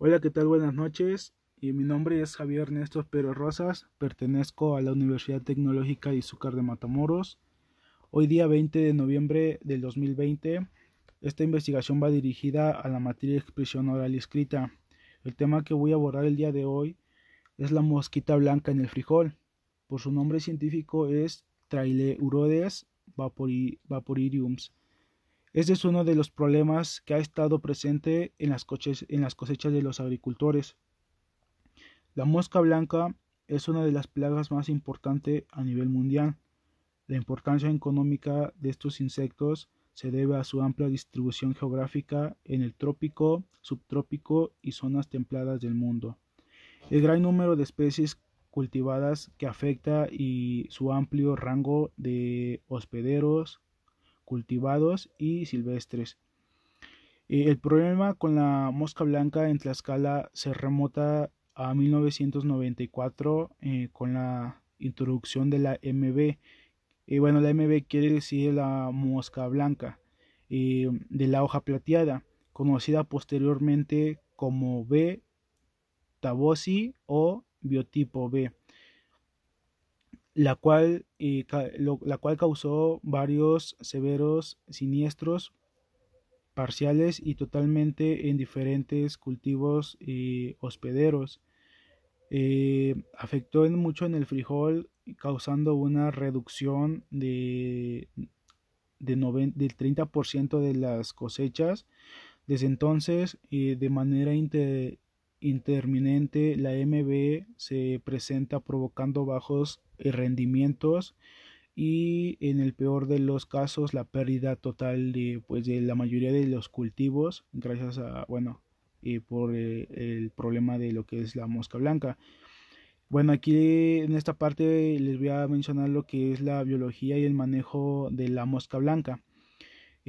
Hola, ¿qué tal? Buenas noches. Y mi nombre es Javier Ernesto Pero Rosas, pertenezco a la Universidad Tecnológica de Izúcar de Matamoros. Hoy día 20 de noviembre del 2020, esta investigación va dirigida a la materia de expresión oral y escrita. El tema que voy a abordar el día de hoy es la mosquita blanca en el frijol. Por su nombre científico es Traileurodes vapoririums. Este es uno de los problemas que ha estado presente en las, en las cosechas de los agricultores. La mosca blanca es una de las plagas más importantes a nivel mundial. La importancia económica de estos insectos se debe a su amplia distribución geográfica en el trópico, subtrópico y zonas templadas del mundo. El gran número de especies cultivadas que afecta y su amplio rango de hospederos, cultivados y silvestres. Eh, el problema con la mosca blanca en Tlaxcala se remota a 1994 eh, con la introducción de la MB. y bueno, la MB quiere decir la mosca blanca eh, de la hoja plateada, conocida posteriormente como B. tabosi o biotipo B la cual, la cual causó varios severos siniestros parciales y totalmente en diferentes cultivos y hospederos. Eh, afectó mucho en el frijol causando una reducción de, de del 30% de las cosechas. Desde entonces, eh, de manera interminente, la MB se presenta provocando bajos rendimientos y en el peor de los casos la pérdida total de pues de la mayoría de los cultivos gracias a bueno y por eh, el problema de lo que es la mosca blanca. Bueno aquí en esta parte les voy a mencionar lo que es la biología y el manejo de la mosca blanca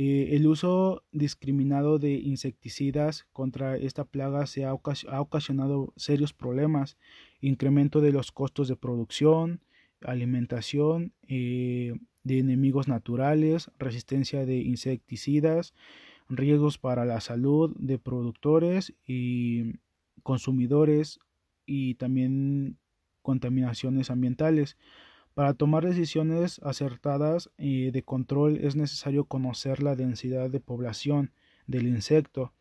eh, el uso discriminado de insecticidas contra esta plaga se ha, ocasionado serios problemas incremento de los costos de producción alimentación eh, de enemigos naturales, resistencia de insecticidas, riesgos para la salud de productores y consumidores y también contaminaciones ambientales. Para tomar decisiones acertadas eh, de control es necesario conocer la densidad de población del insecto.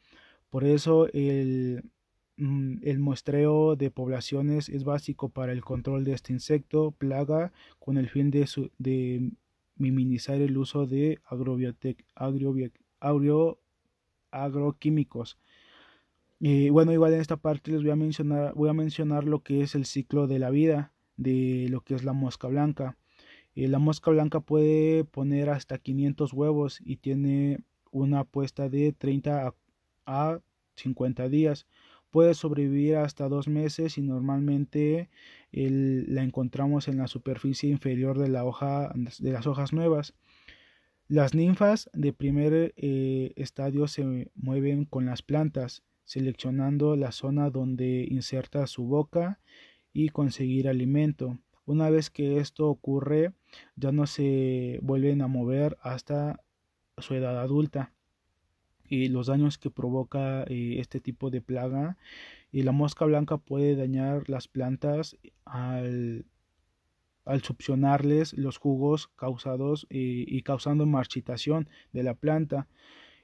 Por eso el Mm, muestreo de poblaciones es básico para el control de este insecto plaga con el fin de, minimizar el uso de agroquímicos. Y bueno, igual en esta parte les voy a mencionar, voy a mencionar lo que es el ciclo de la vida de lo que es la mosca blanca. Eh, la mosca blanca puede poner hasta 500 huevos y tiene una apuesta de 30 a 50 días puede sobrevivir hasta dos meses y normalmente la encontramos en la superficie inferior de, la hoja, de las hojas nuevas. Las ninfas de primer eh, estadio se mueven con las plantas, seleccionando la zona donde inserta su boca y conseguir alimento. Una vez que esto ocurre, ya no se vuelven a mover hasta su edad adulta y los daños que provoca eh, este tipo de plaga y la mosca blanca puede dañar las plantas al, al succionarles los jugos causados eh, y causando marchitación de la planta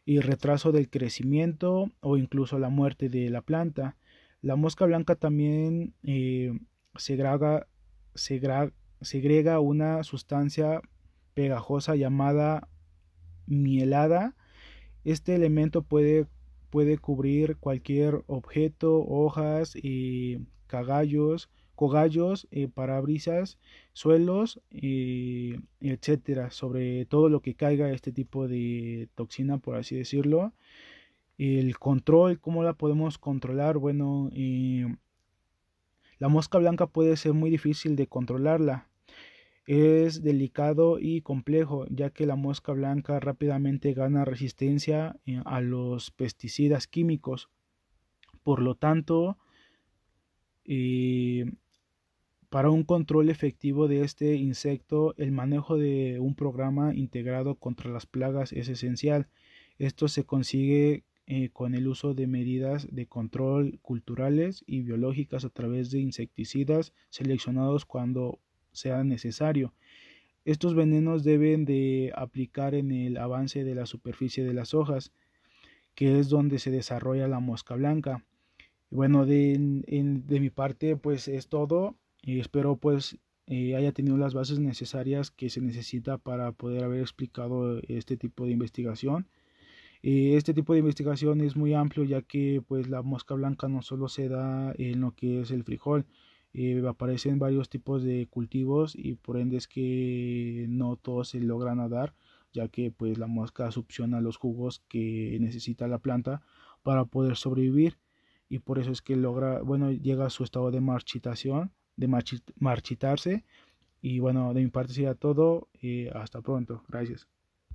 y retraso del crecimiento o incluso la muerte de la planta. La mosca blanca también eh, segrega, una sustancia pegajosa llamada mielada este elemento puede, cubrir cualquier objeto, hojas, y cagallos, cogallos, eh, parabrisas, suelos, eh, etcétera, sobre todo lo que caiga este tipo de toxina, por así decirlo. El control, ¿cómo la podemos controlar? Bueno, la mosca blanca puede ser muy difícil de controlarla. Es delicado y complejo, ya que la mosca blanca rápidamente gana resistencia eh, a los pesticidas químicos. Por lo tanto, eh, para un control efectivo de este insecto, el manejo de un programa integrado contra las plagas es esencial. Esto se consigue eh, con el uso de medidas de control culturales y biológicas a través de insecticidas seleccionados cuando sea necesario. Estos venenos deben de aplicar en el avance de la superficie de las hojas, que es donde se desarrolla la mosca blanca. Bueno, de, mi parte pues es todo espero pues eh, haya tenido las bases necesarias que se necesita para poder haber explicado este tipo de investigación. Eh, este tipo de investigación es muy amplio ya que pues la mosca blanca no solo se da en lo que es el frijol, eh, aparecen varios tipos de cultivos y por ende es que no todos se logran dar ya que pues la mosca succiona los jugos que necesita la planta para poder sobrevivir y por eso es que logra, bueno, llega a su estado de marchitación de marchitarse. Y bueno, de mi parte sería todo. y hasta pronto. Gracias.